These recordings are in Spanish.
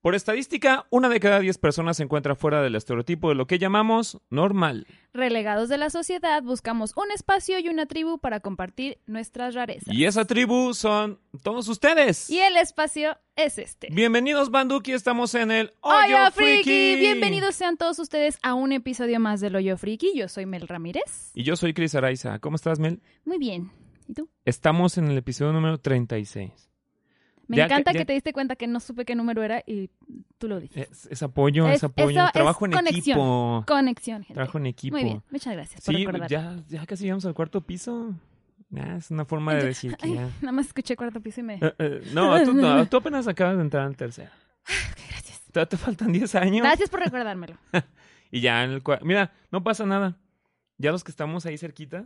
Por estadística, una de cada diez personas se encuentra fuera del estereotipo de lo que llamamos normal. Relegados de la sociedad, buscamos un espacio y una tribu para compartir nuestras rarezas. Y esa tribu son todos ustedes. Y el espacio es este. Bienvenidos, Banduki, estamos en el ¡Hoyo Hoyo Friki! Bienvenidos sean todos ustedes a un episodio más del Hoyo Friki. Yo soy Mel Ramírez. Y yo soy Cris Araiza. ¿Cómo estás, Mel? Muy bien. ¿Y tú? Estamos en el episodio número 36. Me Ya encanta que- te diste cuenta que no supe qué número era y tú lo dices. Es, es apoyo, es, Es- apoyo. es Trabajo en conexión. equipo. Conexión, gente. Trabajo en equipo. Muy bien. Muchas gracias por Sí, recordar. ya, ya casi llegamos al cuarto piso. Ah, es una forma de decir que ay, ya. Nada más escuché cuarto piso y me... Eh, eh, no, tú, no, tú apenas acabas de entrar al tercero. Gracias. Te, te faltan 10 años. Gracias por recordármelo. Y ya en el cua- Mira, no pasa nada. Ya los que estamos ahí cerquita,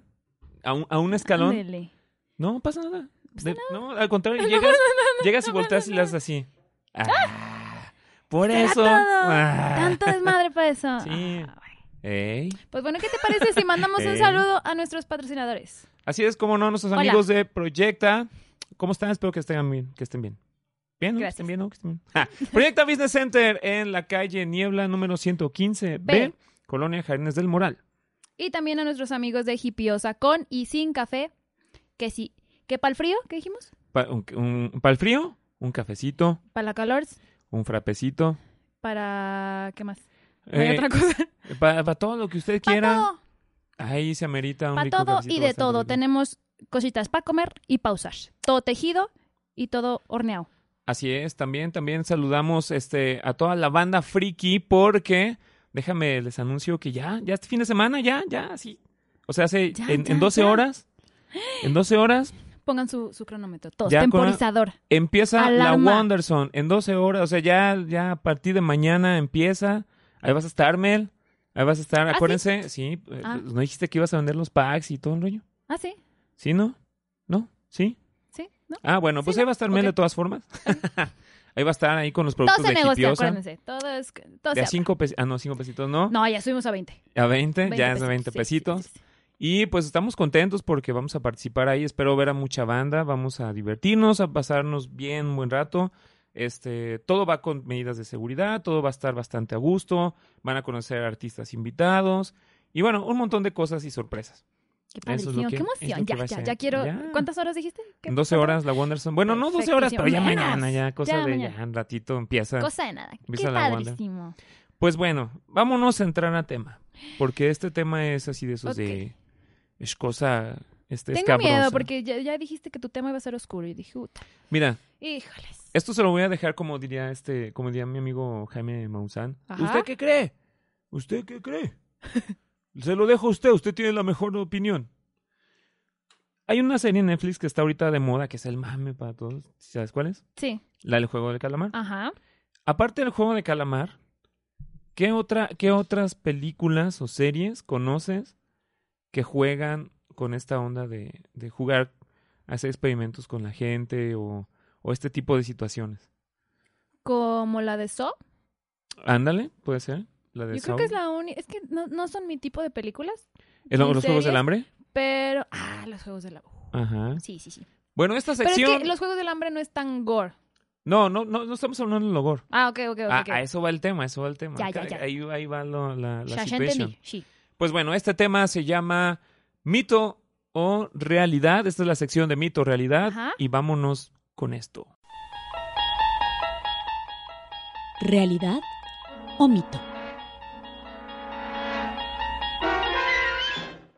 a un, a un escalón, Ándele. no pasa nada. De- No, al contrario, llegas, llegas y volteas y haces así. Ah, por Era eso. Ah. Tanto desmadre para eso. Sí. Ah. Ey. Pues bueno, ¿qué te parece si mandamos un saludo a nuestros patrocinadores? Así es como no, nuestros Hola. amigos de Proyecta. ¿Cómo están? Espero que estén bien. Que estén bien. Bien, ¿no? Que estén bien, ¿no? Que estén bien. Ah, Proyecta Business Center en la calle Niebla número 115B, B. Colonia Jardines del Moral. Y también a nuestros amigos de Hipiosa con y sin café. Que sí. ¿Qué para el frío? ¿Qué dijimos? Para el frío, un cafecito, Para la calor. un frapecito. Para... ¿Qué más? ¿No hay Eh, otra cosa? Para todo lo que usted Para quiera. todo. Ahí se amerita un Para rico todo y de todo. rico. Tenemos cositas para comer y pausar. Todo tejido y todo horneado. Así es, también, también saludamos este, a toda la banda friki porque, déjame, les anuncio que ya, ya este fin de semana, ya, ya, sí. O sea, hace, Ya, en, ya, en 12 ya. horas, en 12 horas Pongan su, su cronómetro. Todos. Ya con- Temporizador. empieza Alarma. la Wonderson. En 12 horas, o sea, ya, ya a partir de mañana empieza. Ahí vas a estar, Mel. Ahí vas a estar, ¿Ah, acuérdense, sí. eh, Ah. ¿No dijiste que ibas a vender los packs y todo el rollo? Ah, sí. ¿Sí, no? ¿No? ¿Sí? Sí. ¿No? Ah, bueno, pues Sí, ahí va a estar Mel de todas formas. ahí va a estar ahí con los Todo productos se de negocia, Hipiosa. acuérdense. Todo es... Todo De se a. 5 pesitos. Ah, no, 5 pesitos, ¿no? No, ya subimos a 20. A 20, 20 ya es de 20 sí, sí, pesitos. sí. Y pues estamos contentos porque vamos a participar ahí. Espero ver a mucha banda. Vamos a divertirnos, a pasarnos bien un buen rato. Este, todo va con medidas de seguridad, todo va a estar bastante a gusto. Van a conocer artistas invitados. Y bueno, un montón de cosas y sorpresas. Qué es que- qué emoción. Ya, ya, ya quiero. Ya. ¿Cuántas horas dijiste? ¿Qué- En 12 cuántas horas la Wonderson. Bueno, no 12 horas, pero ya mañana, ya cosa Ya de mañana. ya un ratito empieza. Cosa de nada. Qué padrísimo. Pues bueno, vámonos a entrar a tema. Porque este tema es así de esos de. Es cosa. Este, Tengo miedo porque ya, ya dijiste que tu tema iba a ser oscuro y dije, puta. Mira, Híjoles. esto se lo voy a dejar como diría este, como diría mi amigo Jaime Maussan. Ajá. ¿Usted qué cree? ¿Usted qué cree? se lo dejo a usted, usted tiene la mejor opinión. Hay una serie en Netflix que está ahorita de moda, que es el mame para todos. ¿Sabes cuál es? Sí. La del juego del calamar. Ajá. Aparte del juego de calamar, ¿qué, otra, ¿qué otras películas o series conoces que juegan con esta onda de, de jugar, hacer experimentos con la gente o, o este tipo de situaciones? Como la de So. Ándale, puede ser. La de Yo creo Saw. que es la única. Es que no, no son mi tipo de películas. ¿Es ¿Los Juegos del series. Hambre? Pero. Ah, los juegos del hambre. Ajá. Sí, sí, sí. Bueno, esta Pero sección... es que los juegos del hambre no es tan gore. No, no, no, no estamos hablando del logor. Ah, ok, ok, ok. Ah, ok. a eso va el tema, a eso va el tema. Ya, ya, ya. Ahí, ahí va lo- la, la Ya, ya situation. entendí. Sí. Pues bueno, este tema se llama mito o realidad. Esta es la sección de mito o realidad. Ajá. Y vámonos con esto. ¿Realidad o mito?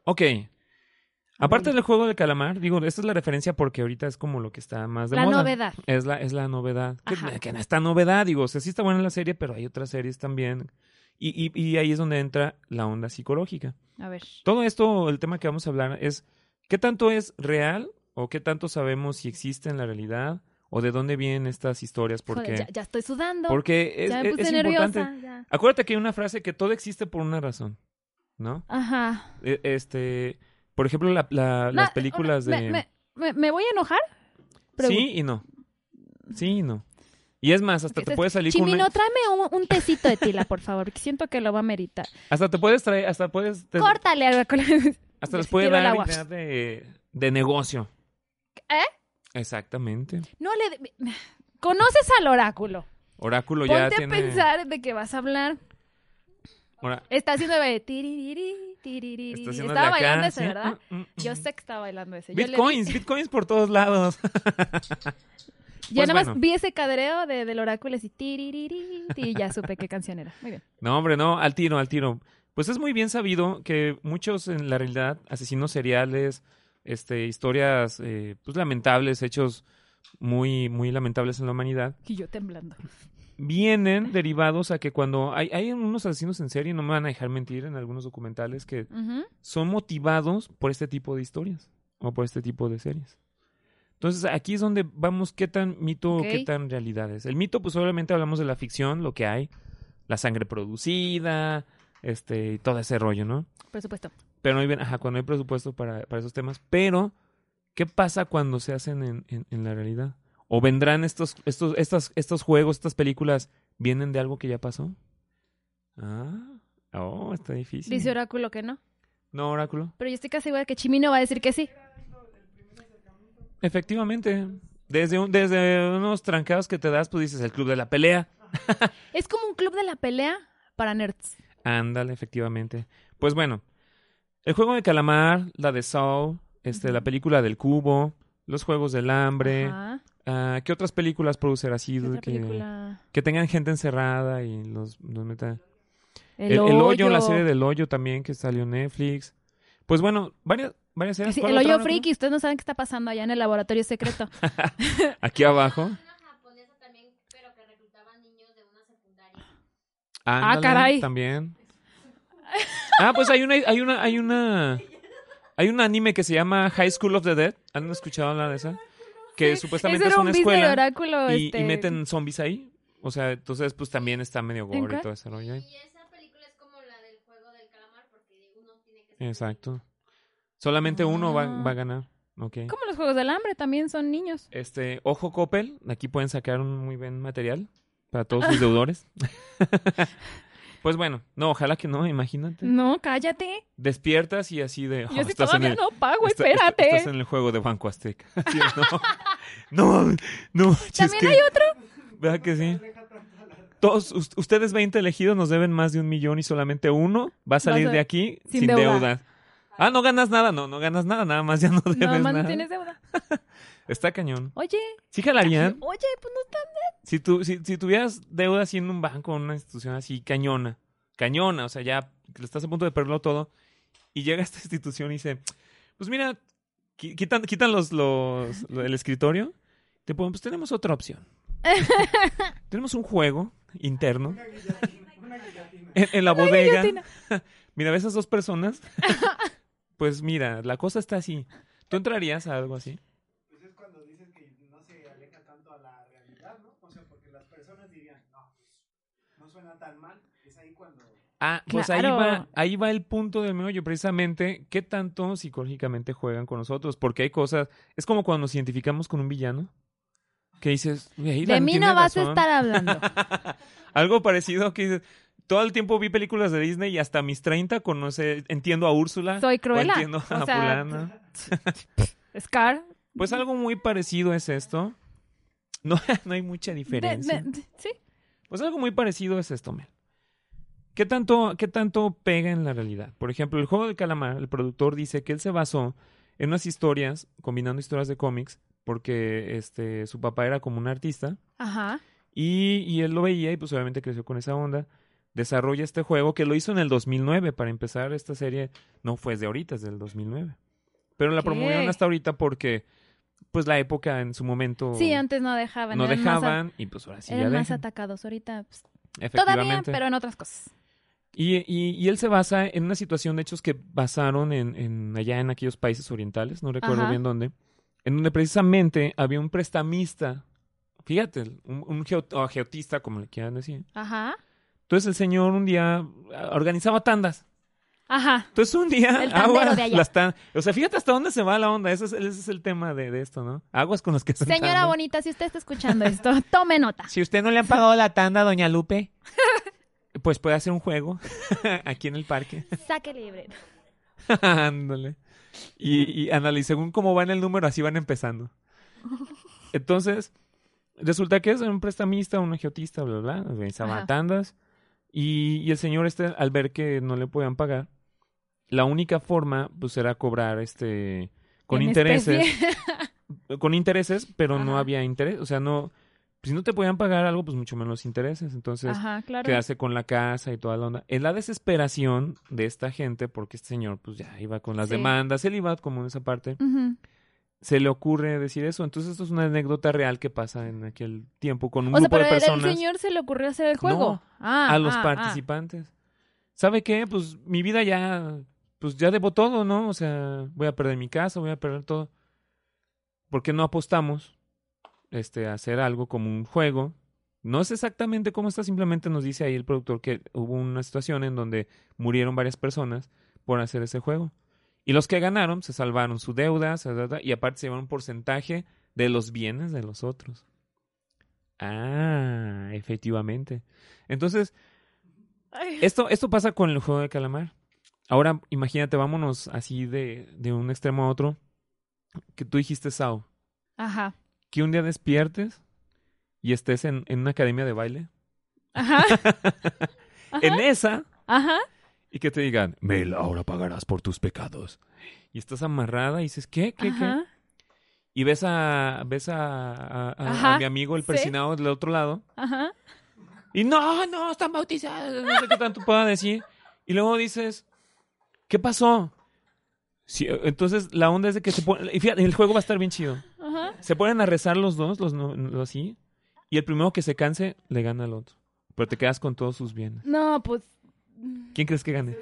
Ok. Aparte del juego de calamar, digo, esta es la referencia porque ahorita es como lo que está más de La moda. novedad. Es la, es la novedad. Que, que no está novedad, digo, o sea, sí está buena la serie, pero hay otras series también. Y, y, y ahí es donde entra la onda psicológica. A ver. Todo esto, el tema que vamos a hablar es qué tanto es real o qué tanto sabemos si existe en la realidad o de dónde vienen estas historias. Porque, Joder, ya, ya estoy sudando. porque es, ya me puse es nerviosa. importante. ya. Acuérdate que hay una frase que todo existe por una razón, ¿no? Ajá. E- Este, por ejemplo, la- la- las películas me- de... Me, me- me voy a enojar? Pregun- Sí y no. Sí y no. Y es más, hasta te puedes salir con Chimino, una- tráeme un, un tecito de tila, por favor, porque siento que lo va a meritar. hasta te puedes traer, hasta puedes te- Córtale algo con la- hasta les puede dar idea de, de negocio. ¿Eh? Exactamente. No le... ¿Conoces al oráculo? Oráculo ya Ponte tiene a pensar de qué vas a hablar. Está haciendo de está haciendo Estaba bailando ese. ¿verdad? Mm, mm, Yo mm. sé que estaba bailando ese. Yo, le Bitcoins, bitcoins por todos lados. yo Pues nada más bueno. vi ese cadreo de, del oráculo y ya supe qué canción era. Muy bien. No, hombre, no, al tiro, al tiro. Pues es muy bien sabido que muchos en la realidad, asesinos seriales, este, historias eh, pues lamentables, hechos muy, muy lamentables en la humanidad, Y yo temblando. vienen derivados a que cuando hay, hay unos asesinos en serie, no me van a dejar mentir en algunos documentales, que son motivados por este tipo de historias o por este tipo de series. Entonces aquí es donde vamos qué tan mito o qué tan realidad es. El mito, pues obviamente hablamos de la ficción, lo que hay, la sangre producida, este, y todo ese rollo, ¿no? Por supuesto. Pero no hay, bien- ajá, cuando hay presupuesto para, para esos temas. Pero, ¿qué pasa cuando se hacen en, en- en la realidad? ¿O vendrán estos, estos, estas, estos juegos, estas películas, vienen de algo que ya pasó? Ah, oh, está difícil. Dice oráculo que no. No, oráculo. Pero yo estoy casi segura que Chimino va a decir que sí. Efectivamente. Desde, un- desde unos trancados que te das, pues dices el club de la pelea. Es como un club de la pelea para nerds. Ándale, efectivamente. Pues bueno, el juego de calamar, la de Saw, este, la película del cubo, los juegos del hambre. Ajá. ah, ¿Qué otras películas producir así ¿Qué otra que, película? que tengan gente encerrada y los, los meta? El, El, el hoyo, la hoyo. serie del hoyo también que salió en Netflix. Pues bueno, varias, varias. Sí, ¿Cuál el hoyo friki. Ustedes no saben qué está pasando allá en el laboratorio secreto. Aquí abajo. Ándale, caray. También. Ah, pues hay una, hay una, hay una, hay un anime que se llama High School of the Dead. ¿Han escuchado hablar de esa? Que Ese supuestamente es una un escuela oráculo. y, este... y meten zombies ahí. O sea, entonces pues también está medio ¿En gore y todo ese rollo ahí. Y esa película es como la del juego del calamar, porque uno tiene que. Exacto. Solamente uno va, Ah. va a ganar. Ok. Como los Juegos del Hambre, también son niños. Este, ojo Coppel, aquí pueden sacar un muy buen material para todos sus deudores. pues bueno, no, ojalá que no, imagínate. No, cállate. Despiertas y así de... oh, Yo en todavía el- no pago, Está- espérate. está- Estás en el juego de Banco Azteca. No, no, no. ¿También que- hay otro? ¿Verdad que sí? Todos us- ustedes 20 elegidos nos deben más de un millón y solamente uno va a salir a- de aquí sin sin, deuda. deuda. Ah, no ganas nada, no, no ganas nada, nada más ya no debes No, más nada. no tienes deuda. Está cañón. Oye, ¿Sí jalarían? oye, pues no está. Si, tú, si, si tuvieras deuda así en un banco o en una institución así, cañona, cañona, o sea, ya estás a punto de perderlo todo, y llega esta institución y dice, pues mira, qui- quitan, quitan los, los, lo- el escritorio, te ponen, pues tenemos otra opción. tenemos un juego interno en, en la bodega. guillotina. Mira, ves esas dos personas, pues mira, la cosa está así. ¿Tú entrarías a algo así? Pues es cuando dices que no se aleja tanto a la realidad, ¿no? O sea, porque las personas dirían, no, pues no suena tan mal. Es ahí cuando... Ah, pues ahí Claro. va, ahí va el punto del meollo, precisamente, qué tanto psicológicamente juegan con nosotros, porque hay cosas, es como cuando nos identificamos con un villano, que dices, "Güey, De mí no vas a razón". estar hablando. Algo parecido que dices, todo el tiempo vi películas de Disney y hasta mis 30 conoce, entiendo a Úrsula, Soy o cruela. entiendo a O sea, fulana. Scar. Pues algo muy parecido es esto. No, no hay mucha de- diferencia. de- sí. Pues algo muy parecido es esto, Mel. ¿Qué tanto, ¿Qué tanto pega en la realidad? Por ejemplo, el juego del calamar, el productor dice que él se basó en unas historias, combinando historias de cómics, porque este, su papá era como un artista, Ajá. y, y él lo veía y pues obviamente creció con esa onda. Desarrolla este juego que lo hizo en el 2009. Para empezar, esta serie no fue de ahorita, es del 2009. Pero la Ok. promovieron hasta ahorita porque, pues, la época en su momento Sí, antes no dejaban. no más a- dejaban y pues ahora sí ya eran más dejan. atacados. Ahorita, pues, todavía, pero en otras cosas. Y, y, y él se basa en una situación de hechos que basaron en, en allá en aquellos países orientales, no recuerdo Ajá. bien dónde, en donde precisamente había un prestamista, fíjate, un, un o geotista, como le quieran decir. Ajá. Entonces el señor un día ah, organizaba tandas. Ajá. Entonces un día El aguas de allá. las tan- o sea, fíjate hasta dónde se va la onda, ese es, ese es el tema de, de esto, ¿no? Aguas con los que hacen Señora tandas. bonita, si usted está escuchando esto, tome nota. Si usted no le han pagado la tanda, doña Lupe, pues puede hacer un juego aquí en el parque. Saque libre. Ándale. Y, y ándale, y según cómo va en el número, así van empezando. Entonces, resulta que es un prestamista, un geotista, bla, bla, bla, organizaba Ajá. tandas. Y, y el señor este, al ver que no le podían pagar, la única forma, pues, era cobrar este con En intereses. especie. Con intereses, pero no había interés. O sea, no. Si no te podían pagar algo, pues mucho menos intereses. Entonces, Ajá, claro. quedarse con la casa y toda la onda. En la desesperación de esta gente, porque este señor pues ya iba con las Sí. demandas, él iba como en esa parte. Se le ocurre decir eso. Entonces esto es una anécdota real que pasa en aquel tiempo con un O sea, grupo pero de personas señor se le ocurrió hacer el juego. No, Ah, a los ah, ah. participantes. ¿Sabe qué? Pues mi vida ya, pues ya debo todo, ¿no? O sea, voy a perder mi casa, voy a perder todo. ¿Por qué no apostamos este, a hacer algo como un juego? No es exactamente cómo está, simplemente nos dice ahí el productor que hubo una situación en donde murieron varias personas por hacer ese juego. Y los que ganaron se salvaron su deuda y aparte se llevaron un porcentaje de los bienes de los otros. Ah, efectivamente. Entonces, esto, esto pasa con el juego de calamar. Ahora, imagínate, vámonos así de, de un extremo a otro. Que tú dijiste, Sao, Ajá. que un día despiertes y estés en, en una academia de baile. Ajá. En esa, Ajá. Y que te digan, Mel, ahora pagarás por tus pecados. Y estás amarrada y dices, ¿qué? ¿Qué? ¿Qué? Ajá. Y ves a, ves a, a- a- a mi amigo el sí. persinado del otro lado. Ajá. Y no, no, están bautizados. No sé qué tanto pueda decir. Y luego dices, ¿qué pasó? Sí, eh, entonces la onda es de que se pone, y fíjate, el juego va a estar bien chido. Ajá. Se ponen a rezar los dos, los, no- los así, y el primero que se canse le gana al otro. Pero te quedas con todos sus bienes. No, pues. ¿Quién crees que gane?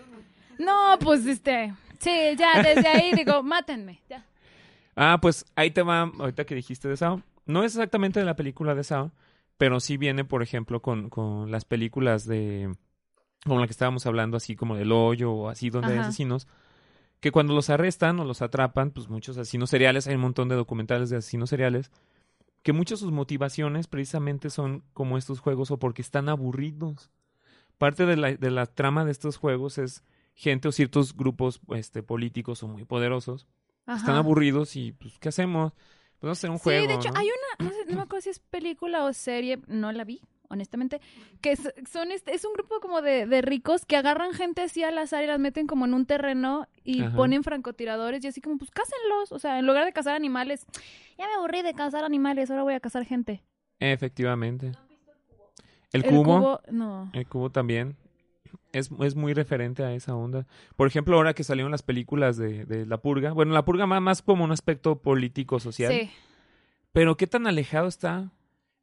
No, pues este. Sí, ya, desde ahí digo, mátenme. Ya. Ah, pues ahí te va, ahorita que dijiste de Sao. No es exactamente de la película de Sao, pero sí viene, por ejemplo, con, con las películas de. como la que estábamos hablando, así como del hoyo o así, donde hay asesinos. Que cuando los arrestan o los atrapan, pues muchos asesinos seriales, hay un montón de documentales de asesinos seriales, que muchas de sus motivaciones precisamente son como estos juegos o porque están aburridos. Parte de la, de la trama de estos juegos es gente o ciertos grupos este, políticos o muy poderosos están aburridos y pues ¿qué hacemos? Pues vamos a hacer un juego. Sí, de hecho, ¿no? hay una, no, sé, no me acuerdo si es película o serie, no la vi, honestamente, que es, son este, es un grupo como de, de ricos que agarran gente así al azar y las meten como en un terreno y Ajá. ponen francotiradores y así como, pues cásenlos, o sea, en lugar de cazar animales, ya me aburrí de cazar animales, ahora voy a cazar gente. Efectivamente. El cubo, no. el cubo también es, es muy referente a esa onda. Por ejemplo, ahora que salieron las películas de, de La Purga, bueno, La Purga más, más como un aspecto político, social, Sí. pero qué tan alejado está,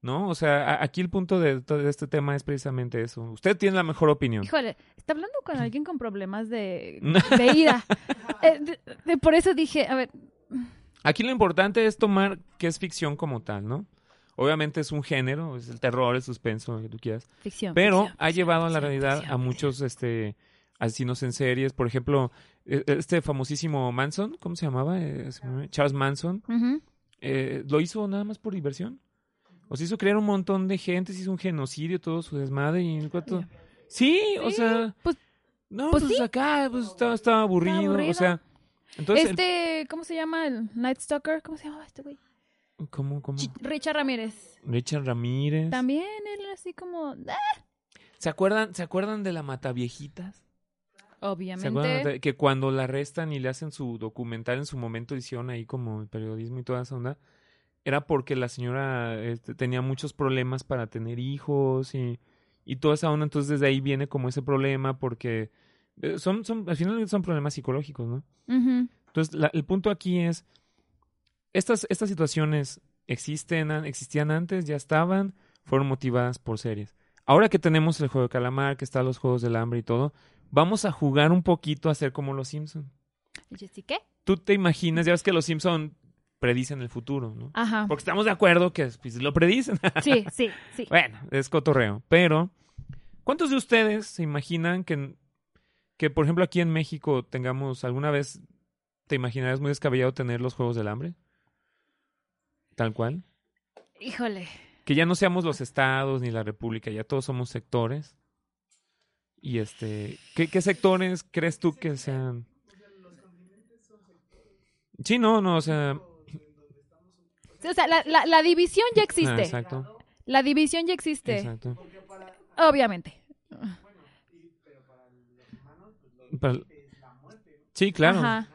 ¿no? O sea, a- aquí el punto de todo este tema es precisamente eso. Usted tiene la mejor opinión. Híjole, está hablando con alguien con problemas de, de ira. Eh, de- de- por eso dije, a ver, Aquí lo importante es tomar que es ficción como tal, ¿no? Obviamente es un género, es el terror, el suspenso, lo que tú quieras. ficción. Pero ficción, ha ficción, llevado a la ficción, realidad ficción. a muchos este asesinos en series. Por ejemplo, e- este famosísimo Manson, ¿cómo se llamaba? Eh, Charles Manson. Eh, lo hizo nada más por diversión. O se hizo crear un montón de gente, se hizo un genocidio, todo su desmadre. Y en cuanto... Sí, o sea... pues- no, pues pues, sí. acá pues, estaba, estaba aburrido, aburrido. O sea... Entonces, el- este, ¿cómo se llama? El Night Stalker, ¿cómo se llama este güey? ¿Cómo, cómo? Ch- Richard Ramírez. Richard Ramírez. También él así como, ah, ¿Se acuerdan, ¿Se acuerdan de la Mataviejitas? ¿Se acuerdan obviamente. de- que cuando la arrestan y le hacen su documental en su momento hicieron ahí como el periodismo y toda esa onda? Era porque la señora este, tenía muchos problemas para tener hijos y, y toda esa onda. Entonces desde ahí viene como ese problema porque eh, son, son, al final son problemas psicológicos, ¿no? Entonces, la- el punto aquí es, estas, estas situaciones existen, an- existían antes, ya estaban, fueron motivadas por series. Ahora que tenemos el juego de calamar, que están los juegos del hambre y todo, vamos a jugar un poquito a ser como los Simpson. Y ¿sí qué? Tú te imaginas, ya ves que los Simpson predicen el futuro, ¿no? Ajá. Porque estamos de acuerdo que pues, lo predicen. Sí, sí, sí. Bueno, es cotorreo. Pero, ¿cuántos de ustedes se imaginan que, que, por ejemplo, aquí en México tengamos alguna vez, te imaginarás muy descabellado tener los Juegos del Hambre? Tal cual. Híjole. Que ya no seamos los estados ni la república, ya todos somos sectores. Y este, ¿qué, qué sectores crees tú que sean? Sí, no, no, o sea, O sea, la, la, la división ya ah, existe. exacto, La división ya existe. exacto. Obviamente. Sí, claro. Ajá.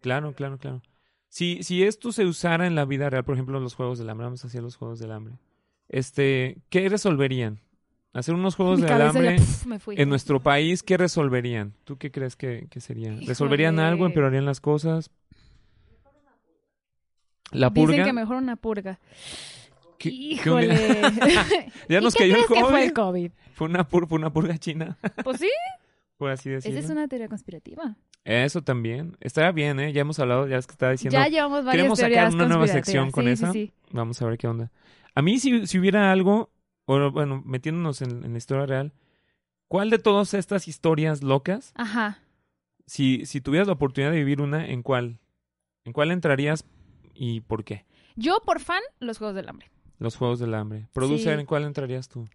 Claro, claro, claro. Si, si esto se usara en la vida real, por ejemplo, en los Juegos del Hambre, vamos a hacer los Juegos del Hambre, este, ¿qué resolverían? Hacer unos Juegos Mi ya, pf, me fui. en nuestro país, ¿qué resolverían? ¿Tú qué crees que, que sería? ¿Resolverían Híjole. algo? ¿Empeorarían las cosas? ¿La Dicen purga? que mejor una purga. ¿Qué- qué Híjole. Ya ¿Y nos qué cayó el crees que fue el COVID. COVID? Fue una, pur- fue una purga china, Pues sí, por así decirlo. esa es una teoría conspirativa. Eso también. Estaría bien, ¿eh? Ya hemos hablado, ya es que estaba diciendo... ya llevamos varias queremos sacar una nueva sección con Sí, esa. Sí, sí. Vamos a ver qué onda. A mí, si, si hubiera algo, o bueno, metiéndonos en, en la historia real, ¿cuál de todas estas historias locas, Ajá. si, si tuvieras la oportunidad de vivir una, ¿en cuál? ¿En cuál entrarías y por qué? Yo, por fan, los Juegos del Hambre. Los Juegos del Hambre. Producer. ¿en cuál entrarías tú?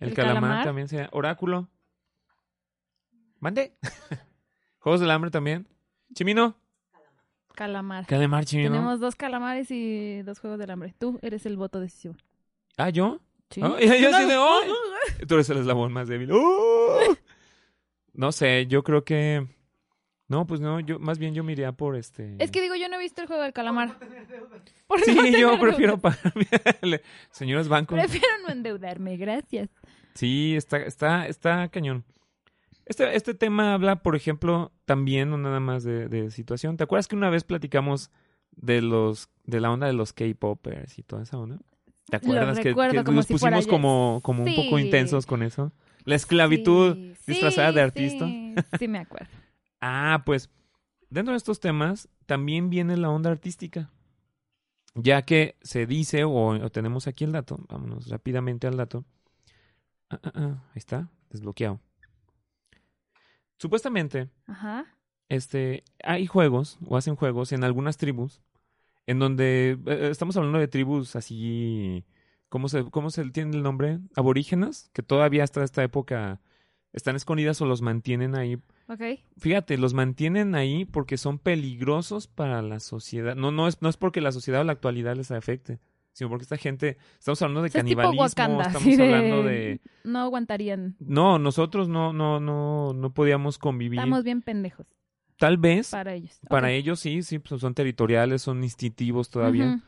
El, ¿El calamar, calamar? también sea. Oráculo. Mande. Juegos del Hambre también. Chimino. Calamar. Calamar, Chimino. Tenemos dos calamares y dos Juegos del Hambre. Tú eres el voto decisivo. Ah, ¿yo? Sí. Ya No, así de. Tú eres el eslabón más débil. ¡Oh! No sé, yo creo que. No, pues no, yo más bien yo me iría por este. Es que digo, yo no he visto el juego del calamar. Por Sí, no yo prefiero pagarme. Señores bancos. Prefiero no endeudarme, gracias. Sí, está, está, está cañón. Este, este tema habla, por ejemplo, también, no nada más de, de situación. ¿Te acuerdas que una vez platicamos de los, de la onda de los K-popers y toda esa onda? ¿Te Lo acuerdas que, que nos si pusimos como, como un poco intensos con eso? La esclavitud Sí, disfrazada sí, de artista. Sí, sí me acuerdo. Ah, pues dentro de estos temas también viene la onda artística. Ya que se dice, o, o tenemos aquí el dato, vámonos rápidamente al dato. Ah, ah, ah, ahí está, desbloqueado. Supuestamente, Ajá. este, hay juegos, o hacen juegos en algunas tribus, en donde eh, estamos hablando de tribus así, ¿cómo se, cómo se tiene el nombre? Aborígenas, que todavía hasta esta época están escondidas o los mantienen ahí Ok. Fíjate, los mantienen ahí porque son peligrosos para la sociedad. No, no es, no es porque la sociedad o la actualidad les afecte, sino porque esta gente, estamos hablando de O sea, es canibalismo, Wakanda, estamos hablando de, No aguantarían. no, nosotros no, no, no, no podíamos convivir. Estamos bien pendejos Tal vez para ellos. para ellos sí, sí, pues son territoriales, son instintivos todavía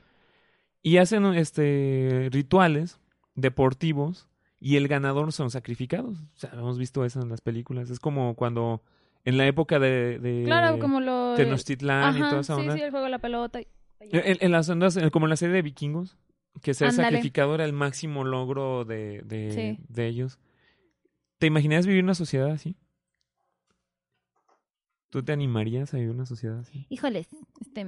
y hacen este rituales deportivos y el ganador son sacrificados. O sea, hemos visto eso en las películas. Es como cuando en la época de, de Claro, como lo... Tenochtitlán y Ajá, toda esa sí, onda. sí, el juego de la pelota. y- En, en las ondas, como en la serie de vikingos, que ser Ándale. sacrificado era el máximo logro de, de, Sí. de ellos. ¿Te imaginas vivir una sociedad así? ¿Tú te animarías a vivir una sociedad así? Híjoles, este... eh,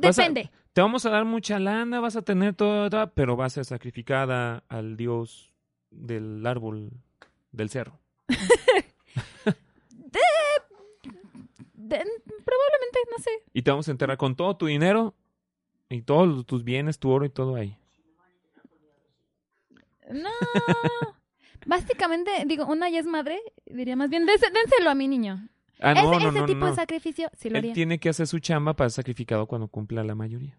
Vas a- Depende. Te vamos a dar mucha lana, vas a tener todo, pero vas a ser sacrificada al dios del árbol del cerro. De- probablemente, no sé. Y te vamos a enterrar con todo tu dinero y todos tus bienes, tu oro y todo ahí. No. Básicamente, digo, una ya es madre, diría más bien, "Dese- dénselo a mi niño. Ah, no, ese no, ese tipo de sacrificio, sí lo Él haría. tiene que hacer su chamba para ser sacrificado cuando cumpla la mayoría.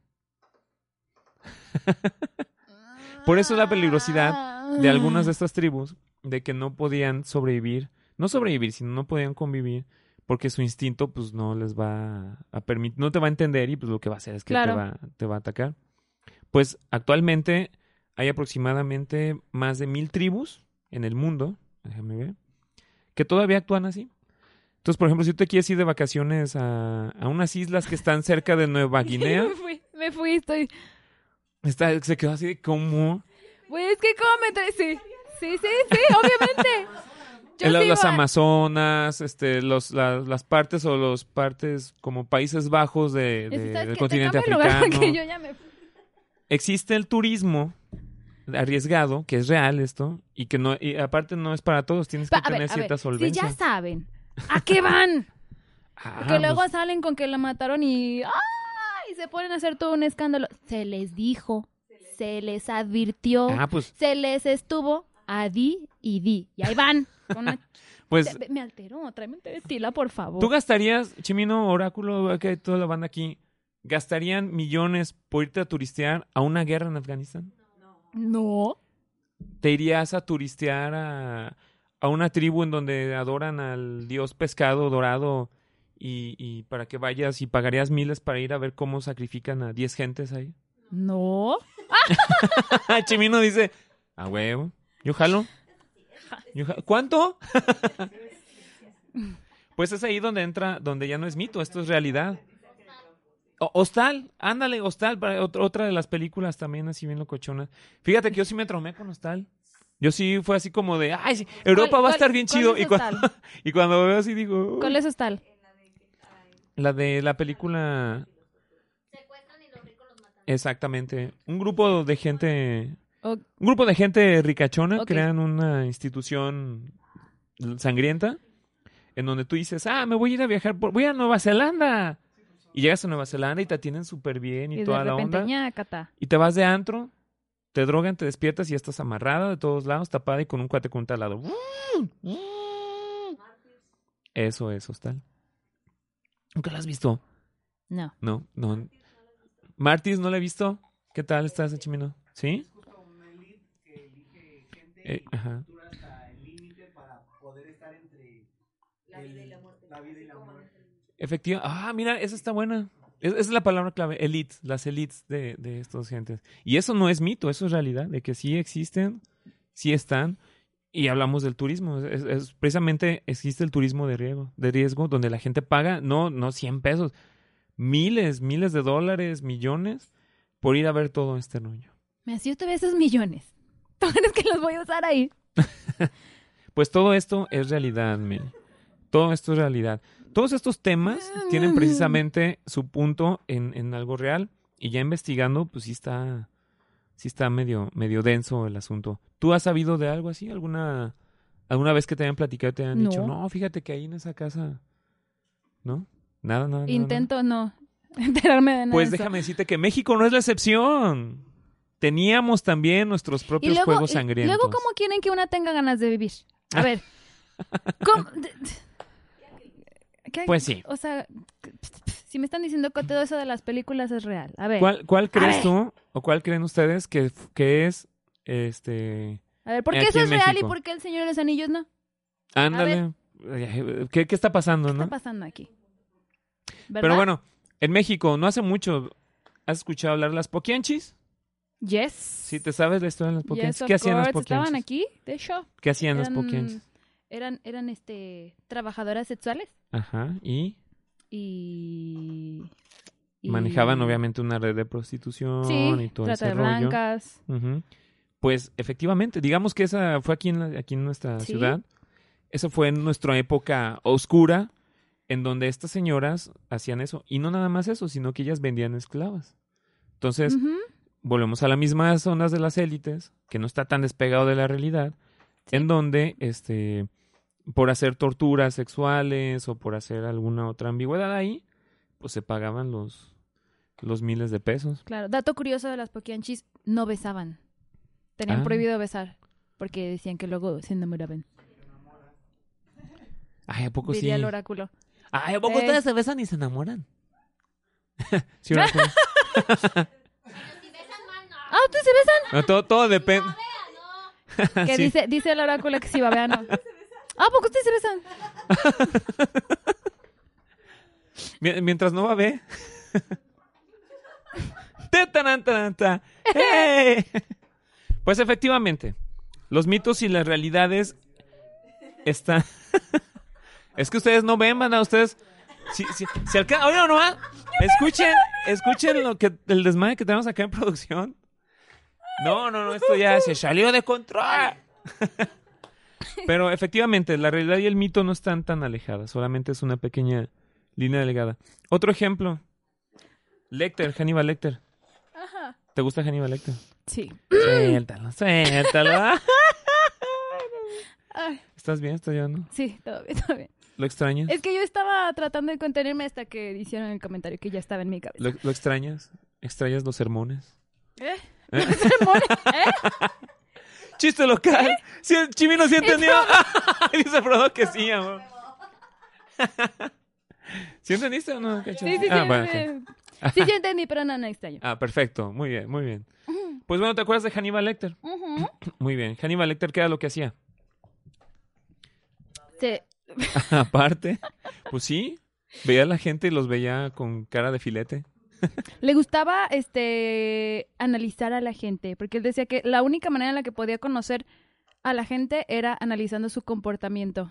Por eso la peligrosidad de algunas de Ah. estas tribus, de que no podían sobrevivir, no sobrevivir, sino no podían convivir, porque su instinto pues no les va a permitir, no te va a entender y pues lo que va a hacer es que Claro. te, va, te va a atacar. Pues actualmente hay aproximadamente más de mil tribus en el mundo, déjame ver, que todavía actúan así. Entonces, por ejemplo, si tú te quieres ir de vacaciones a, a unas islas que están cerca de Nueva Guinea, me fui, me fui, estoy... está, se quedó así de como... Güey, es que cómo me traes... Sí, sí, sí, sí, obviamente. Yo sí las iba- Amazonas, este, los, la- las partes o los partes como Países Bajos de, de- ¿Sabes del continente africano. porque yo ya me fui. Existe el turismo arriesgado, que es real esto, y que no, y aparte no es para todos, tienes que a tener ver, cierta ver, si solvencia. ya saben, ¿a qué van? Ah, que luego pues, salen con que la mataron y... ¡Ay! Se ponen a hacer todo un escándalo. Se les dijo, se les advirtió, ah, pues, se les estuvo a di y di. Y ahí van. una- pues me alteró, tráeme un tila, por favor. ¿Tú gastarías, Chimino, Oráculo, que toda la banda aquí, gastarían millones por irte a turistear a una guerra en Afganistán? No. ¿Te irías a turistear a, a una tribu en donde adoran al dios pescado dorado y, y para que vayas y pagarías miles para ir a ver cómo sacrifican a 10 gentes ahí? No. Chimino dice, a huevo, yo jalo. Yo jalo. ¿Cuánto? pues es ahí donde entra, donde ya no es mito, esto es realidad. O- Hostal, ándale, Hostal, para ot- otra de las películas también así bien locochonas. Fíjate que yo sí me tromé con Hostal. Yo sí fue así como de, ay, sí, Europa ¿Cuál- va a estar bien cuál chido. es Y cuando, y cuando veo así digo, ¿Cuál es hostal? la de la película, Secuestran y los ricos los matan. exactamente. Un grupo de gente Un grupo de gente ricachona crean una institución sangrienta en donde tú dices, ah, me voy a ir a viajar, por... voy a Nueva Zelanda. Y llegas a Nueva Zelanda y te atienden súper bien y, y de toda la onda. Y te vas de antro, te drogan, te despiertas y ya estás amarrada de todos lados, tapada y con un cuate con un talado. Eso es hostal. ¿Nunca lo has visto? No. No, no. Martis, ¿no la he visto? ¿Qué tal estás, Chimino? ¿Sí? justo una elite que elige gente Eh, y ajá. captura hasta el límite para poder estar entre la vida y la muerte. La vida y la muerte. Efectiva. Ah, mira, esa está buena. Es- Esa es la palabra clave, elite, las elites de, de estas gentes. Y eso no es mito, eso es realidad, de que sí existen, sí están. Y hablamos del turismo. Es, es- precisamente existe el turismo de riesgo, de riesgo, donde la gente paga, no, no 100 pesos, miles, miles de dólares, millones, por ir a ver todo este rollo. Me yo tuve esos millones. ¿Tú crees que los voy a usar ahí? Pues todo esto es realidad, Mel. Todo esto es realidad. Todos estos temas tienen precisamente su punto en, en algo real. Y ya investigando, pues sí está, sí está medio, medio denso el asunto. ¿Tú has sabido de algo así? ¿Alguna, alguna vez que te hayan platicado y te hayan dicho, No. no, fíjate que ahí en esa casa, ¿no? Nada, nada. nada, nada"? Intento no enterarme de nada. Pues de eso. déjame decirte que México no es la excepción. Teníamos también nuestros Y propios luego, juegos y- sangrientos. luego, ¿cómo quieren que una tenga ganas de vivir? A ver. ¿Cómo? de- ¿Qué- Pues sí. O sea, si me están diciendo que todo eso de las películas es real. A ver. ¿Cuál, cuál crees tú o cuál creen ustedes que, que es este A ver, ¿por qué eso es real y por qué el Señor de los Anillos no? ándale ¿Qué, qué está pasando, ¿Qué no? está pasando aquí? ¿Verdad? Pero bueno, en México no hace mucho ¿has escuchado hablar de las poquianchis? Yes. Sí, te sabes la historia de las poquianchis. ¿Qué hacían las course. Estaban poquianchis? aquí, de hecho. ¿Qué hacían las poquianchis? Eran, eran este, trabajadoras sexuales Ajá, y y... y- manejaban obviamente una red de prostitución Sí, y todo trata ese de rollo. blancas. Pues efectivamente, digamos que esa fue aquí en, la- aquí en nuestra Sí. ciudad. Esa fue en nuestra época oscura, en donde estas señoras hacían eso. Y no nada más eso, sino que ellas vendían esclavas. Entonces, volvemos a las mismas zonas de las élites, que no está tan despegado de la realidad, Sí. en donde, este, por hacer torturas sexuales o por hacer alguna otra ambigüedad ahí, pues se pagaban los, los miles de pesos. Claro, dato curioso de las poquianchis, no besaban. Tenían Ah. prohibido besar porque decían que luego se enamoraban. Ay, ¿a poco sí? Diría el oráculo. Ay, ¿a poco Eh. ustedes se besan y se enamoran? sí, oráculo. Pero si besan mal, no. Ah, ¿ustedes se besan? No, todo, todo depende. No. Que Sí. dice, dice el oráculo que sí, babea, no. Ah, ¿por qué ustedes se besan? Mi- Mientras no va a ver. ¡Hey! Pues efectivamente, los mitos y las realidades está... es que ustedes no ven, van a ustedes... Si, si, si alca- Oigan, nomás, escuchen, escuchen lo que, el desmadre que tenemos acá en producción. No, no, no, esto ya se salió de control. Pero efectivamente, la realidad y el mito no están tan alejadas, solamente es una pequeña línea delgada. Otro ejemplo. Lecter, Hannibal Lecter. Ajá. ¿Te gusta Hannibal Lecter? Sí. Suéltalo, suéltalo. Ay, ¿Estás bien? ¿Estás llorando? sí, todo bien, todo bien. ¿Lo extrañas? Es que yo estaba tratando de contenerme hasta que hicieron el comentario que ya estaba en mi cabeza. ¿Lo, lo extrañas? ¿Extrañas los sermones? ¿Eh? ¿Eh? Sermones, ¿Eh? ¡Chiste local! Sí, el Chimino sí entendió. Dice Frodo que sí, amor. ¿Sí entendiste o no? Sí, sí, sí. Ah, bueno, sí, sí, sí entendí, pero no, no extraño. Ah, perfecto. Muy bien, muy bien. Pues bueno, ¿te acuerdas de Hannibal Lecter? Ujú. Muy bien. Hannibal Lecter, ¿qué era lo que hacía? Sí. Aparte, pues sí, veía a la gente y los veía con cara de filete. Le gustaba este analizar a la gente, porque él decía que la única manera en la que podía conocer a la gente era analizando su comportamiento.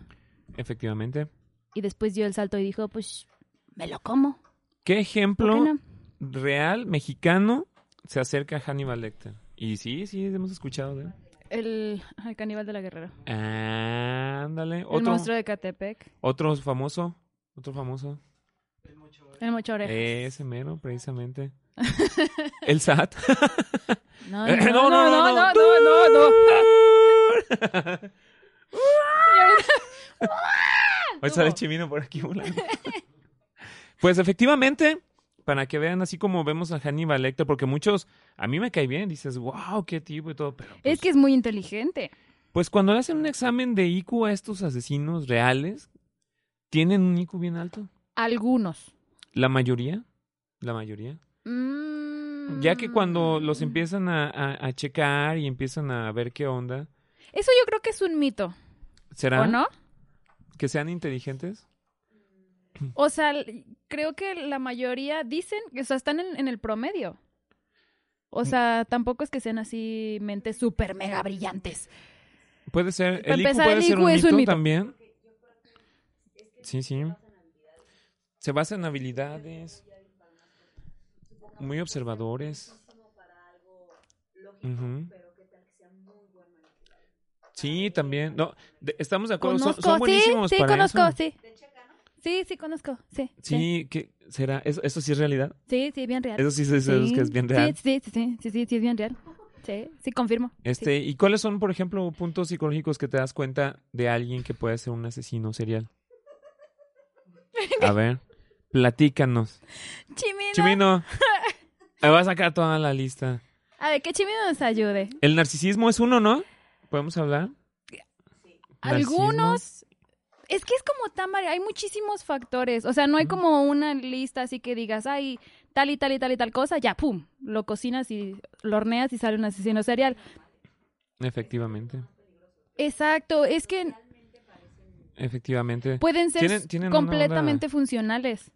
Efectivamente. Y después dio el salto y dijo, pues, me lo como. ¿Qué ¿Por ejemplo qué no? real mexicano se acerca a Hannibal Lecter? Y sí, sí, hemos escuchado de él. El, el caníbal de la guerrera. Ándale. El Otro, monstruo de Catepec. otro famoso. Otro famoso. El mocho orejas. Ese mero, precisamente. El SAT. No, no, no, no, no, no, no, no, no, no. Hoy sale Chimino por aquí volando. Pues efectivamente, para que vean así como vemos a Hannibal Lecter, porque muchos, a mí me cae bien, dices, wow, qué tipo y todo, pero pues, Es que es muy inteligente. pues cuando le hacen un examen de IQ a estos asesinos reales, tienen un IQ bien alto. Algunos. La mayoría, la mayoría. Mm. Ya que cuando los empiezan a, a- a checar y empiezan a ver qué onda, Eso yo creo que es un mito, ¿será ¿o no? que sean inteligentes? O sea, creo que la mayoría dicen, o sea, están en, en el promedio. O sea, tampoco es que sean así mentes súper mega brillantes. Puede ser, el IQ puede el ser un es un mito, mito. también. Sí, sí. Se basa en habilidades. Muy observadores. Ujú. Sí, también. No, de- estamos de acuerdo. Son, Conozco, son sí, buenísimos sí, para conozco, eso. sí. Sí, sí, conozco, sí. Sí, Sí, ¿qué será? ¿Eso, ¿Eso sí es realidad? sí, sí, bien real. Eso sí, es- eso es que es bien real. Sí, sí, sí, sí, sí, sí, sí, es bien real. Sí, sí, confirmo. Este, ¿y cuáles son, por ejemplo, puntos psicológicos que te das cuenta de alguien que puede ser un asesino serial? A ver, platícanos. Chimino. Chimino, me va a sacar toda la lista. A ver, que Chimino nos ayude. El narcisismo es uno, ¿no? ¿Podemos hablar? Narcisismo. Algunos. Es que es como tan Hay muchísimos factores. O sea, no hay como una lista así que digas, ay, tal y tal y tal y tal cosa, ya, pum, lo cocinas y lo horneas y sale un asesino serial. Efectivamente, Exacto, es que efectivamente. pueden ser Tienen- completamente funcionales.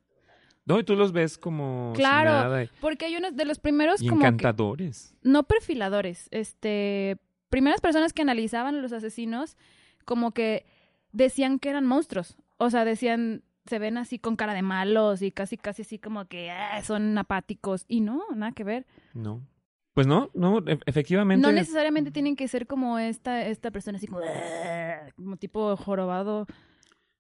No, y tú los ves como Claro, nada Porque hay unos de los primeros y como que- encantadores. no perfiladores, este, primeras personas que analizaban a los asesinos como que decían que eran monstruos, o sea, decían se ven así con cara de malos y casi casi así como que ah, son apáticos y no, nada que ver. No. Pues no, no, e- efectivamente. No necesariamente tienen que ser como esta esta persona así como "Ah", como tipo jorobado.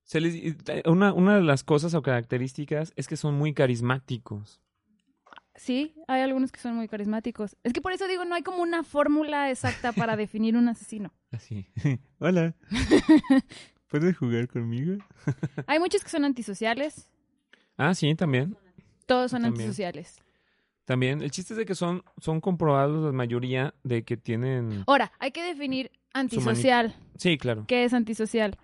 Se les- y- una, una de las cosas o características es que son muy carismáticos. Sí, hay algunos que son muy carismáticos. Es que por eso digo, no hay como una fórmula exacta para definir un asesino. Así. Hola. ¿Puedes jugar conmigo? Hay muchos que son antisociales, Ah, sí, también. todos son También. antisociales. También. El chiste es de que son, son comprobados la mayoría de que tienen... Ahora, hay que definir antisocial. Sí, claro. ¿Qué es antisocial?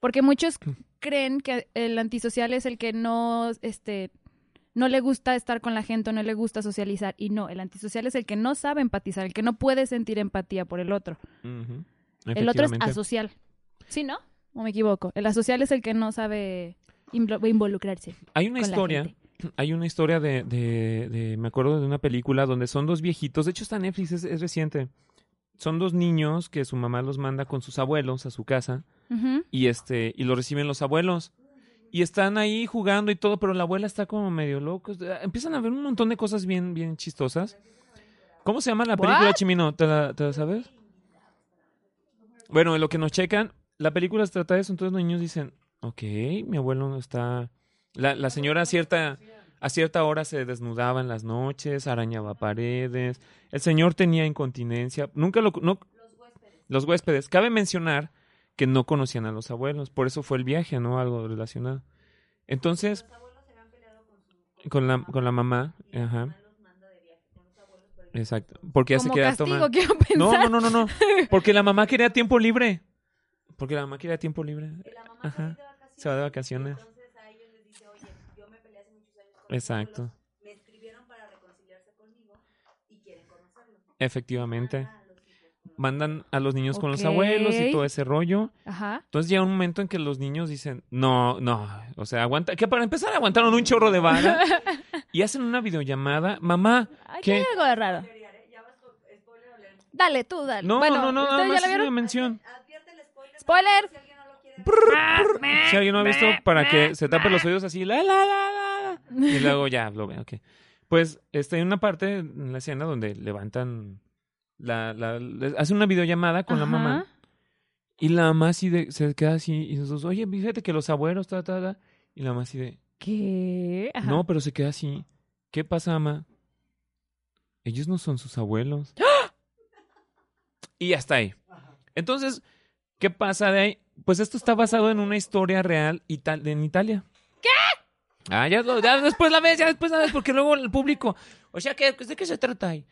Porque muchos creen que el antisocial es el que no, este, no le gusta estar con la gente o no le gusta socializar. Y no, el antisocial es el que no sabe empatizar, el que no puede sentir empatía por el otro. El otro es asocial. ¿Sí, no? ¿O me equivoco? El asocial es el que no sabe invo- involucrarse Hay una con historia, la gente. hay una historia de, de, de- me acuerdo de una película donde son dos viejitos, de hecho está en Netflix, es, es reciente. Son dos niños que su mamá los manda con sus abuelos a su casa y este y lo reciben los abuelos. Y están ahí jugando y todo pero la abuela está como medio loco empiezan a ver un montón de cosas bien bien chistosas. Cómo se llama la película What? Chimino te la, te la sabes bueno en lo que nos checan la película se trata de eso entonces los niños dicen ok mi abuelo no está la, la señora cierta a cierta hora se desnudaba en las noches arañaba paredes el señor tenía incontinencia nunca lo no los huéspedes cabe mencionar que no conocían a los abuelos, por eso fue el viaje, ¿no? Algo relacionado. Entonces, con la, con la mamá, ajá. Exacto, porque ya se queda quiero No, no, no, no, no, porque la mamá quería tiempo libre. Porque la mamá quería tiempo libre. Ajá. Se va de vacaciones. Entonces a ellos les dice, oye, yo me peleé hace muchos años con mis Exacto. me escribieron para reconciliarse conmigo y quieren conocerlo. Efectivamente. Ah. Mandan a los niños con los abuelos y todo ese rollo. Ajá. Entonces llega un momento en que los niños dicen, no, no, o sea, aguanta, que para empezar aguantaron un chorro de vara y hacen una videollamada, mamá, Ay, ¿Qué? hay algo de raro. Dale, tú, dale. no, bueno, no, no, nada ¿ustedes más es una mención. Advierte el spoiler. Spoiler. Si alguien no lo quiere Si alguien no ha visto, para que se tape los oídos así, la, la, la, la, la, y luego ya lo ve, ok. Pues este, hay una parte en la escena donde levantan, la, hacen una videollamada con la mamá y la mamá así de, se queda así y nosotros, oye, fíjate que los abuelos, ta, ta, ta, y la mamá así de, ¿Qué? Ajá. No, pero se queda así. ¿Qué pasa, ama? Ellos no son sus abuelos. y ya está ahí. Entonces, ¿qué pasa de ahí? Pues esto está basado en una historia real en Italia. Ah, ya, lo- ya después la ves, ya después la ves, porque luego el público. O sea, ¿qué, ¿de qué se trata ahí?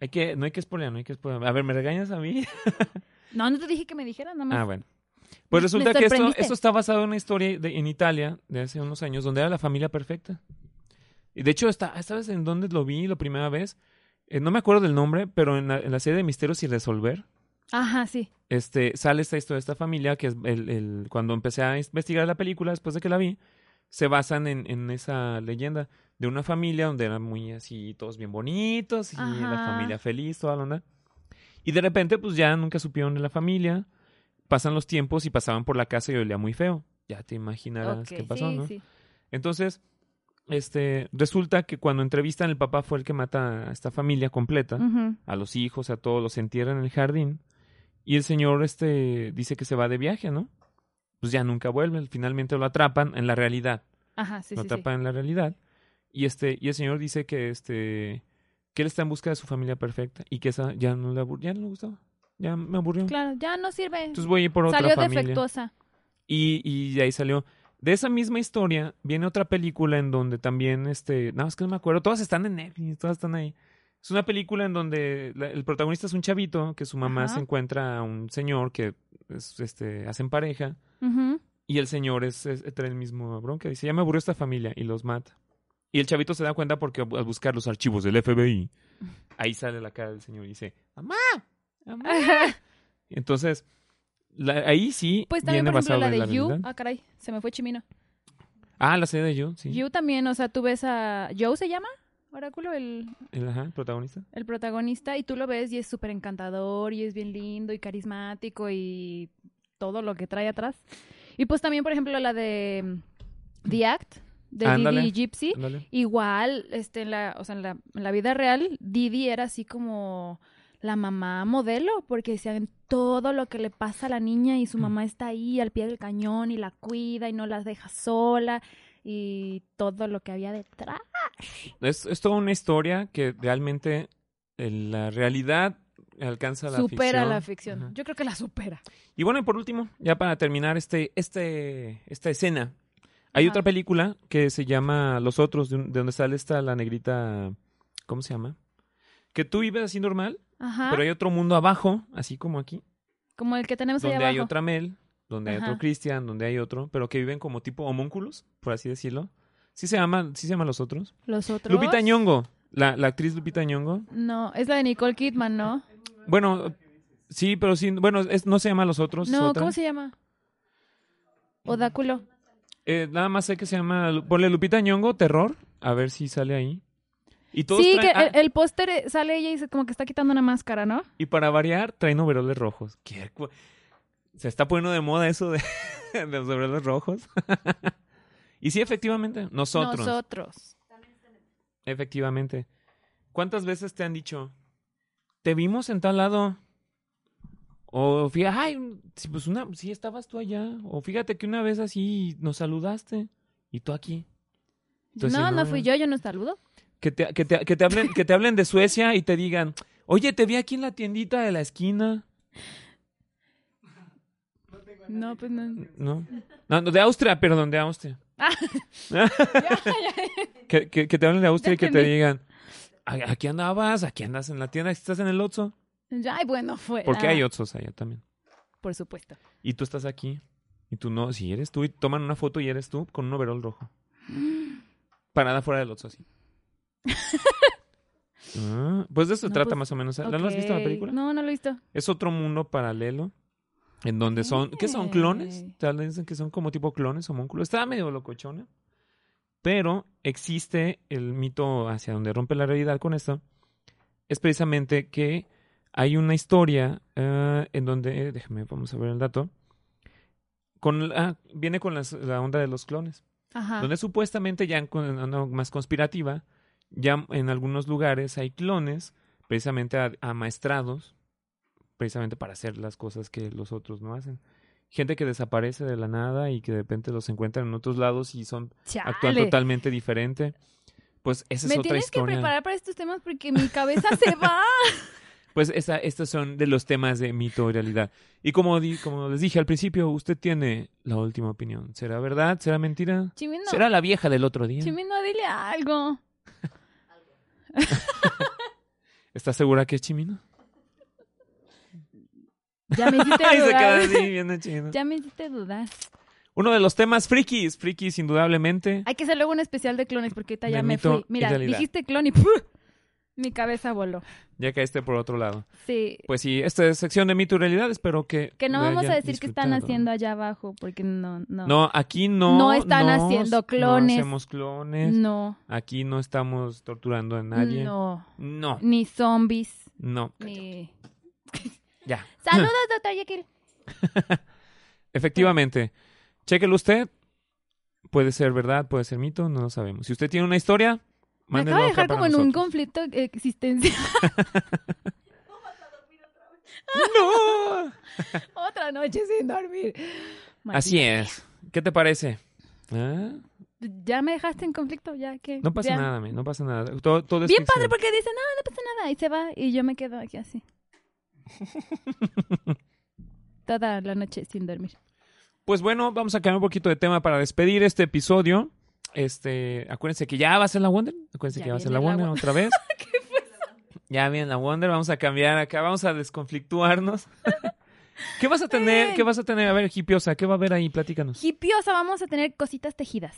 Hay que, no hay que spoilear, no hay que spoilear. A ver, ¿me regañas a mí? No, no te dije que me dijeras nada más. Ah, bueno. Pues resulta que esto, está basado en una historia de- en Italia de hace unos años donde era la familia perfecta. Y de hecho, está, ¿sabes en dónde lo vi la primera vez? Eh, no me acuerdo del nombre, pero en la, en la serie de Misterios y Resolver Ajá, sí. este, sale esta historia de esta familia que es el, el- cuando empecé a investigar la película, después de que la vi, se basan en, en esa leyenda de una familia donde eran muy así, todos bien bonitos y la familia feliz, toda la onda. Y de repente, pues ya nunca supieron de la familia. Pasan los tiempos y pasaban por la casa y olía muy feo. Ya te imaginarás qué pasó, sí, ¿no? sí. Entonces, este, resulta que cuando entrevistan, el papá fue el que mata a esta familia completa a los hijos, a todos, los entierran en el jardín. Y el señor este dice que se va de viaje, ¿no? Pues ya nunca vuelve, finalmente lo atrapan en la realidad. Ajá, sí, lo sí, sí. atrapan en la realidad. Y este y el señor dice que este que él está en busca de su familia perfecta y que esa ya no le ya no le gustaba. Ya me aburrió. Claro, ya no sirve. Entonces voy a ir por otra Salió familia. defectuosa. Y, y de ahí salió. De esa misma historia viene otra película en donde también, este, no, es que no me acuerdo, todas están en Netflix, todas están ahí. Es una película en donde la- el protagonista es un chavito que su mamá Ajá. se encuentra a un señor que es, este, hacen pareja Y el señor es, es- trae el mismo bronca. Dice, ya me aburrió esta familia y los mata. Y el chavito se da cuenta porque al buscar los archivos del FBI, ahí sale la cara del señor y dice, mamá, mamá. Entonces, la- ahí sí Pues también, viene por ejemplo, la de la You. realidad. Ah, caray, se me fue Chimino. Ah, la serie de You, sí. You también, o sea, tú ves a... ¿Joe se llama? Oráculo, el, El, ajá, el protagonista. el protagonista, y tú lo ves y es súper encantador y es bien lindo y carismático y todo lo que trae atrás. Y pues también, por ejemplo, la de mm, The Act, de Ándale. Didi Gypsy. Ándale. Igual, este, en la, o sea, en la, en la vida real, Didi era así como la mamá modelo, porque decían todo lo que le pasa a la niña y su mamá está ahí al pie del cañón y la cuida y no la deja sola y todo lo que había detrás. Es, es toda una historia que realmente en la realidad alcanza la supera ficción. la ficción. Ajá. Yo creo que la supera. Y bueno, y por último, ya para terminar este, este, esta escena, hay Ajá. otra película que se llama Los Otros, de, un- de donde sale esta la negrita, ¿cómo se llama? Que tú vives así normal, Ajá. pero hay otro mundo abajo, así como aquí, Como el que tenemos ahí donde hay abajo. otra Mel, donde hay otro Christian, donde hay otro, pero que viven como tipo homúnculos, por así decirlo. Sí se llama, sí se llaman Los Otros. Los otros. Lupita Nyong'o, la, la actriz Lupita Nyong'o. No, es la de Nicole Kidman, ¿no? Bueno, sí, pero sí, bueno, es- no se llama Los Otros. No, otra. ¿cómo se llama? Odáculo. Eh, nada más sé que se llama, ponle Lupita Nyong'o, Terror, a ver si sale ahí. Y todos Sí, traen- que ah, el, póster eh, sale ella y se como que está quitando una máscara, ¿no? Y para variar, traen overoles rojos. ¿Qué Se está poniendo de moda eso de, de los overoles rojos. y sí, efectivamente, nosotros. Nosotros. Efectivamente. ¿Cuántas veces te han dicho, te vimos en tal lado? O fíjate, ay, sí, pues una, sí estabas tú allá. O fíjate que una vez así nos saludaste y tú aquí. Entonces, no, no no, fui yo, yo no saludo. Que te, que te, que te hablen, que te hablen de Suecia y te digan, oye, te vi aquí en la tiendita de la esquina. No, pues no. No, no, no, de Austria, perdón, de Austria. Ah. que, que, que te hablen de Austria y que te digan, "A- aquí andabas, aquí andas en la tienda, estás en el Otso. Ay, bueno, fue. Porque hay Otsos allá también. Por supuesto. Y tú estás aquí. Y tú no, si eres tú, y toman una foto y eres tú con un overol rojo. Parada fuera del Otso así. Ah, pues de eso No, trata pues, más o menos. ¿La has visto la película? No, no lo he visto. Es otro mundo paralelo. En donde son. ¿Qué son? ¿Clones? Tal dicen que son como tipo clones, homúnculos. Está medio locochona. Pero existe el mito hacia donde rompe la realidad con esto. Es precisamente que hay una historia eh, en donde. déjame, vamos a ver el dato. Con, ah, viene con las- la onda de los clones Ajá. donde supuestamente ya en una más conspirativa, ya en algunos lugares hay clones precisamente amaestrados, precisamente para hacer las cosas que los otros no hacen. Gente que desaparece de la nada y que de repente los encuentran en otros lados y son actúan totalmente diferente. Pues esa es Me otra tienes que historia. preparar para estos temas porque mi cabeza se va. Pues esa, estos son de los temas de mito y realidad. Y como, di- como les dije al principio, usted tiene la última opinión. ¿Será verdad? ¿Será mentira? Chimino, ¿Será la vieja del otro día? Chimino, dile algo. ¿Estás segura que es Chimino? Ya me hiciste se dudar. así. Ya me hiciste dudar. Uno de los temas frikis, frikis indudablemente. Hay que hacer luego un especial de clones porque ahorita ya me fui. Mira, dijiste clon y ¡puf! mi cabeza voló. Ya caíste por otro lado. Sí. Pues sí, esta es sección de mito y realidad. Espero que. Que no vamos a decir qué están haciendo allá abajo porque no, no. No, aquí no. No están haciendo clones. No hacemos clones. No. Aquí no estamos torturando a nadie. No. No. Ni zombies. No. Ni. Ya. Saludos, doctor Jekyll. Efectivamente. Chéquelo usted. Puede ser verdad, puede ser mito, no lo sabemos. Si usted tiene una historia, Me acaba de dejar como en un conflicto existencial. ¡No! Otra noche sin dormir. Así es. ¿Qué te parece? ¿Ah? Ya me dejaste en conflicto, ya que. No pasa ya. nada, men, no pasa nada. Todo, todo es Bien ficción. padre porque dice, no, no pasa nada. Y se va y yo me quedo aquí así. Toda la noche sin dormir. Pues bueno, vamos a cambiar un poquito de tema para despedir este episodio. Este, acuérdense que ya va a ser la Wonder. Acuérdense Ya que va a ser la Wonder Won- otra vez. Ya viene la Wonder, vamos a cambiar acá, vamos a desconflictuarnos. ¿Qué vas a tener? ¿Qué vas a tener? A ver, hipiosa, ¿qué va a haber ahí? Platícanos. Hipiosa, vamos a tener cositas tejidas.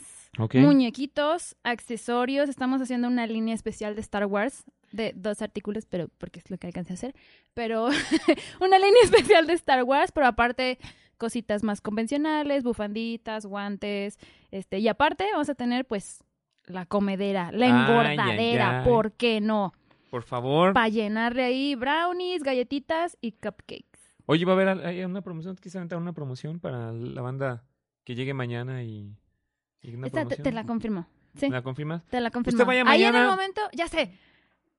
Muñequitos, accesorios. Estamos haciendo una línea especial de Star Wars de dos artículos, pero porque es lo que alcancé a hacer. Pero una línea especial de Star Wars, pero aparte cositas más convencionales, bufanditas, guantes, este, y aparte vamos a tener pues la comedera, la Ay, ay, engordadera, ay. ¿por qué no? Por favor. Para llenarle ahí brownies, galletitas y cupcakes. Oye, va a haber hay una promoción, quise aventar una promoción para la banda que llegue mañana y, y una Esta te, la confirmo. Sí, ¿Me la confirmas? te la confirmo. Usted vaya Ahí en el momento, ya sé.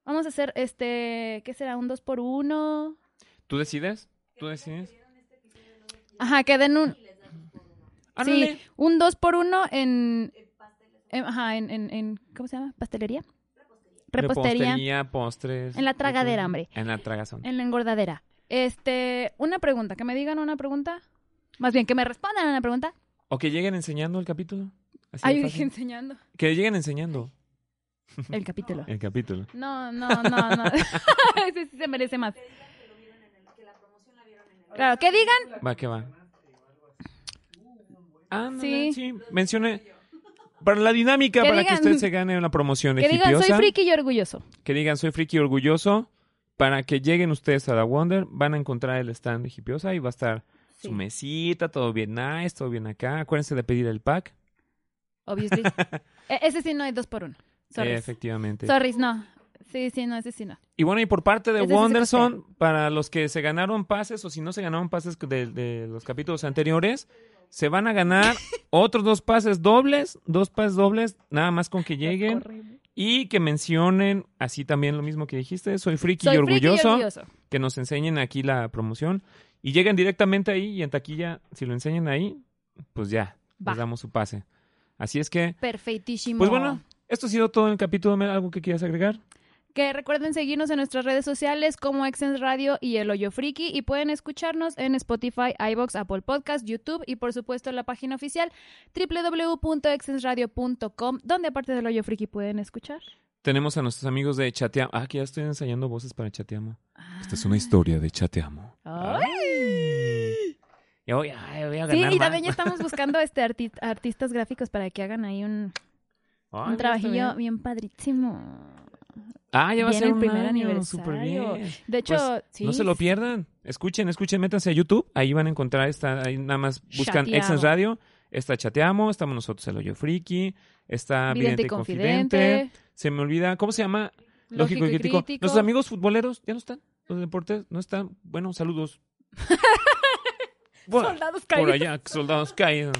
Vamos a hacer este, ¿qué será? Un dos por uno. ¿Tú decides? ¿Tú decides? Ajá, que den un, sí, un dos por uno en, en- ajá, en, en, en- ¿cómo se llama? ¿Pastelería? Repostería. Repostería, postres. En la de tragadera, hombre. En la tragazón. En la engordadera. Este, una pregunta, que me digan una pregunta. Más bien, que me respondan a una pregunta. O que lleguen enseñando el capítulo. Así de dije enseñando Que lleguen enseñando el capítulo. el capítulo. No, no, no, no. Ese sí se merece más. Claro, que digan, Va, que va. Ah, Sí. sí. sí. Mencione. Para la dinámica, Que para digan- que usted se gane una promoción que digan, soy friki y orgulloso. Que digan, soy friki y orgulloso. Para que lleguen ustedes a la Wonder, van a encontrar el stand de Hipiosa y va a estar Sí. su mesita, todo bien nice, todo bien acá. Acuérdense de pedir el pack. Obviously. E- ese sí no hay dos por uno. Sorry. Efectivamente. Sorry, no. Sí, sí, no, ese sí no. Y bueno, y por parte de sí Wonderson, para los que se ganaron pases o si no se ganaron pases de, de los capítulos anteriores, se van a ganar otros dos pases dobles, dos pases dobles, nada más con que lleguen y que mencionen así también lo mismo que dijiste, soy friki Soy y friki orgulloso, orgulloso. que nos enseñen aquí la promoción y lleguen directamente ahí y en taquilla, si lo enseñan ahí, pues ya, Va. les damos su pase. Así es que, Perfectísimo. pues bueno, esto ha sido todo en el capítulo, ¿algo que quieras agregar? Que recuerden seguirnos en nuestras redes sociales como Exens Radio y El Hoyo Friki y pueden escucharnos en Spotify, iBox, Apple Podcast, YouTube y por supuesto en la página oficial www.exensradio.com donde aparte del Hoyo Friki pueden escuchar. Tenemos a nuestros amigos de Chateamo. Ah, que ya estoy ensayando voces para Chateamo. Esta es una historia de Chateamo. Ay. Ya voy, ay, voy a Sí, ganar y más. también ya estamos buscando este arti- artistas gráficos para que hagan ahí un, Un trabajillo bien. padrísimo. Ah, ya va a ser el un primer año, aniversario. De hecho, Pues, sí. No se lo pierdan. Escuchen, escuchen, métanse a YouTube. Ahí van a encontrar esta. Ahí nada más buscan. Exens Radio. Está Chateamo. Estamos nosotros, El Hoyo Friki. Está Vidente Vidente y y Confidente. Confidente. Se me olvida. ¿Cómo se llama? Lógico y crítico. Nuestros amigos futboleros, ¿ya no están? Los deportes no están. Bueno, saludos. Bueno, Soldados por caídos. allá, soldados caídos.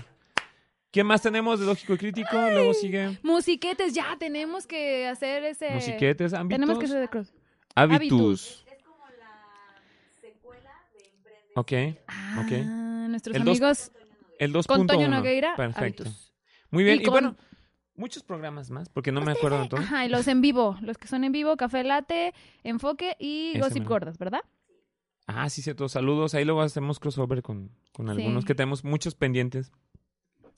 ¿Qué más tenemos de Lógico y Crítico? Luego sigue Musiquetes, ya tenemos que hacer ese. Musiquetes, ámbitos. Tenemos que hacer de cross. Habitus. Es como la secuela de Emprende. Ok. Ah, Ok. nuestros El dos- amigos El 2.1. con Toño Nogueira. Perfecto. Habitus. Muy bien. Y Y, con- bueno, muchos programas más, porque no me acuerdo de todo. Ajá, y los en vivo, los que son en vivo, Café Late, Enfoque y Ese Gossip. Gordas, ¿verdad? Ah, sí, cierto. Saludos. Ahí luego hacemos crossover con, con algunos Sí. que tenemos muchos pendientes.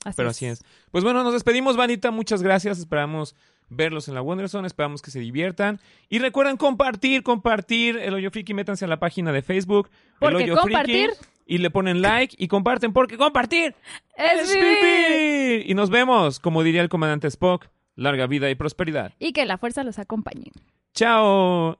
Así Pero así es. Pues bueno, nos despedimos, Vanita. Muchas gracias. Esperamos verlos en la Wonderson. Esperamos que se diviertan. Y recuerden compartir, compartir el Hoyo Friki. Métanse a la página de Facebook. Porque el Hoyo compartir- Friki, y le ponen like y comparten porque compartir ¡Es es vivir! vivir. Y nos vemos, como diría el comandante Spock. Larga vida y prosperidad. Y que la fuerza los acompañe. Chao.